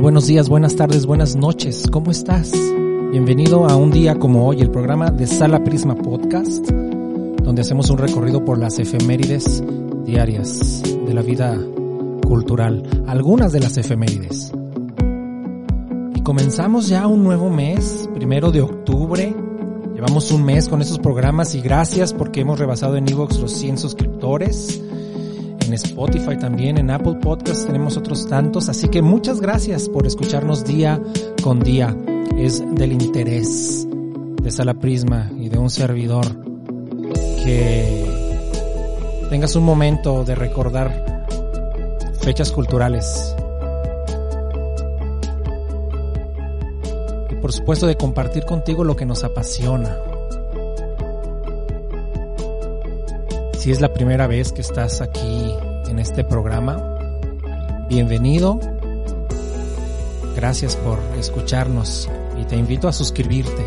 Buenos días, buenas tardes, buenas noches. ¿Cómo estás? Bienvenido a un día como hoy, el programa de Sala Prisma Podcast, donde hacemos un recorrido por las efemérides diarias de la vida cultural, algunas de las efemérides. Y comenzamos ya un nuevo mes, primero de octubre. Llevamos un mes con estos programas y gracias porque hemos rebasado en Evox los 100 suscriptores en Spotify también, en Apple Podcasts tenemos otros tantos, así que muchas gracias por escucharnos día con día. Es del interés de Sala Prisma y de un servidor que tengas un momento de recordar fechas culturales. Y por supuesto de compartir contigo lo que nos apasiona. Si es la primera vez que estás aquí en este programa, bienvenido. Gracias por escucharnos y te invito a suscribirte.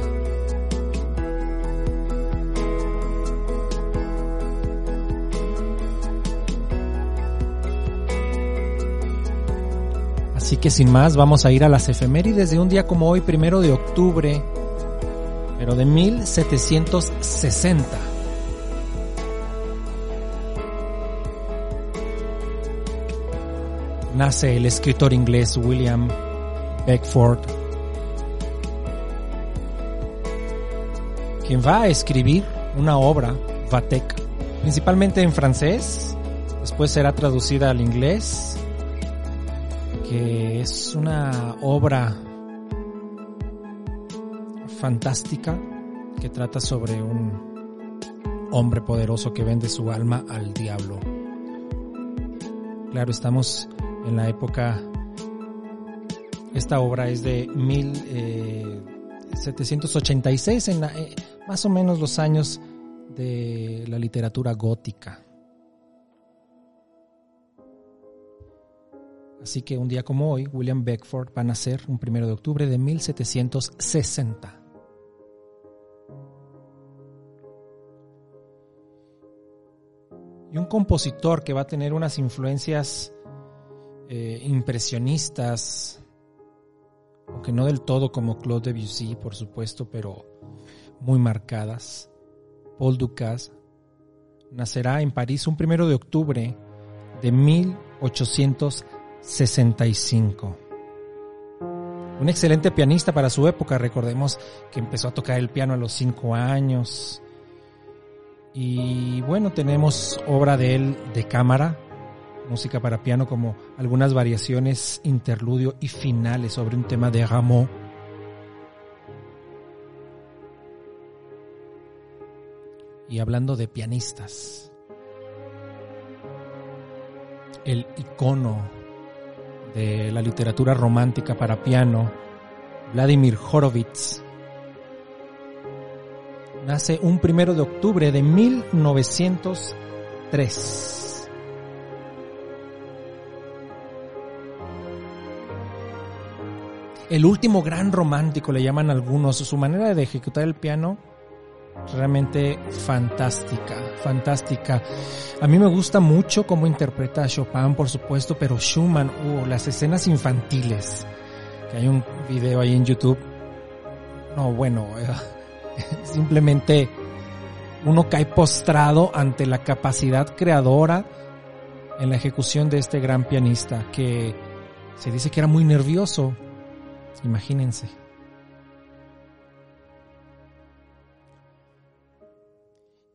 Así que sin más, vamos a ir a las efemérides de un día como hoy, primero de octubre, pero de 1760. Nace el escritor inglés William Beckford, quien va a escribir una obra, Vatek, principalmente en francés, después será traducida al inglés, que es una obra fantástica que trata sobre un hombre poderoso que vende su alma al diablo. Claro, estamos en la época, esta obra es de 1786, en eh, más o menos los años de la literatura gótica. Así que un día como hoy, William Beckford va a nacer un primero de octubre de 1760. Y un compositor que va a tener unas influencias eh, impresionistas, aunque no del todo como Claude Debussy, por supuesto, pero muy marcadas. Paul Dukas nacerá en París un primero de octubre de 1865. Un excelente pianista para su época, recordemos que empezó a tocar el piano a los cinco años. Y bueno, tenemos obra de él de cámara, música para piano como algunas variaciones, interludio y finales sobre un tema de Rameau. Y hablando de pianistas, el icono de la literatura romántica para piano, Vladimir Horowitz, nace un primero de octubre de 1903. El último gran romántico, le llaman algunos. Su manera de ejecutar el piano, realmente fantástica, fantástica. A mí me gusta mucho cómo interpreta a Chopin, por supuesto, pero Schumann, uh, las escenas infantiles, que hay un video ahí en YouTube. No, bueno, simplemente uno cae postrado ante la capacidad creadora en la ejecución de este gran pianista que se dice que era muy nervioso Imagínense.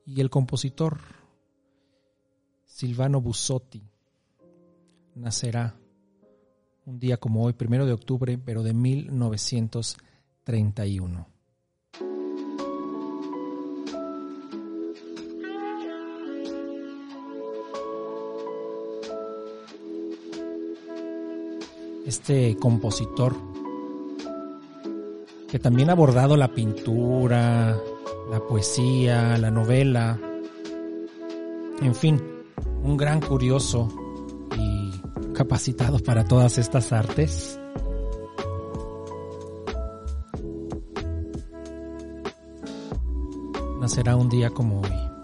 Y el compositor Silvano Busotti nacerá un día como hoy, primero de octubre, pero de 1931. Este compositor que también ha abordado la pintura, la poesía, la novela, en fin, un gran curioso y capacitado para todas estas artes. Nacerá un día como hoy.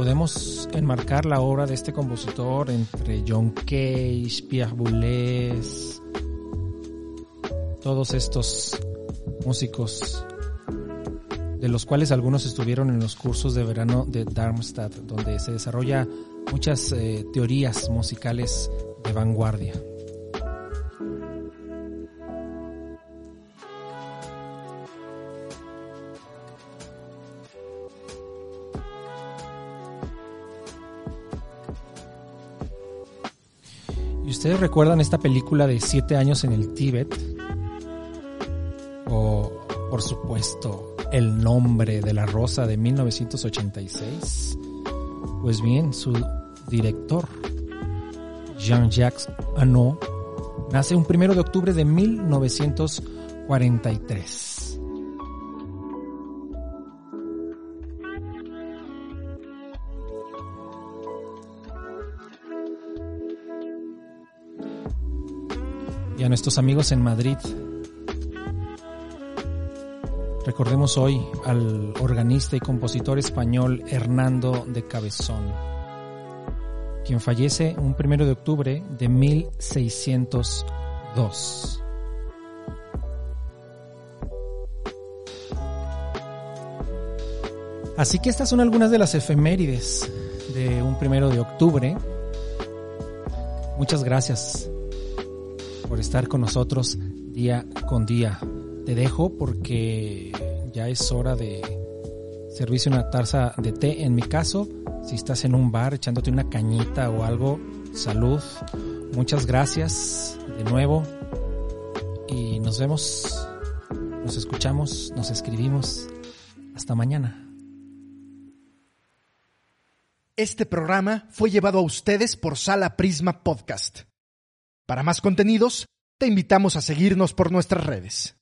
Podemos enmarcar la obra de este compositor entre John Cage, Pierre Boulez, todos estos músicos de los cuales algunos estuvieron en los cursos de verano de Darmstadt, donde se desarrolla muchas eh, teorías musicales de vanguardia. ¿Y ustedes recuerdan esta película de Siete años en el Tíbet? O, por supuesto, El nombre de la rosa de 1986. Pues bien, su director, Jean-Jacques Annaud, nace un primero de octubre de 1943. Y a nuestros amigos en Madrid. Recordemos hoy al organista y compositor español Hernando de Cabezón, quien fallece un primero de octubre de 1602. Así que estas son algunas de las efemérides de un primero de octubre. Muchas gracias por estar con nosotros día con día. Te dejo porque ya es hora de servirse una taza de té. En mi caso, si estás en un bar echándote una cañita o algo, salud. Muchas gracias de nuevo y nos vemos, nos escuchamos, nos escribimos. Hasta mañana. Este programa fue llevado a ustedes por Sala Prisma Podcast. Para más contenidos, te invitamos a seguirnos por nuestras redes.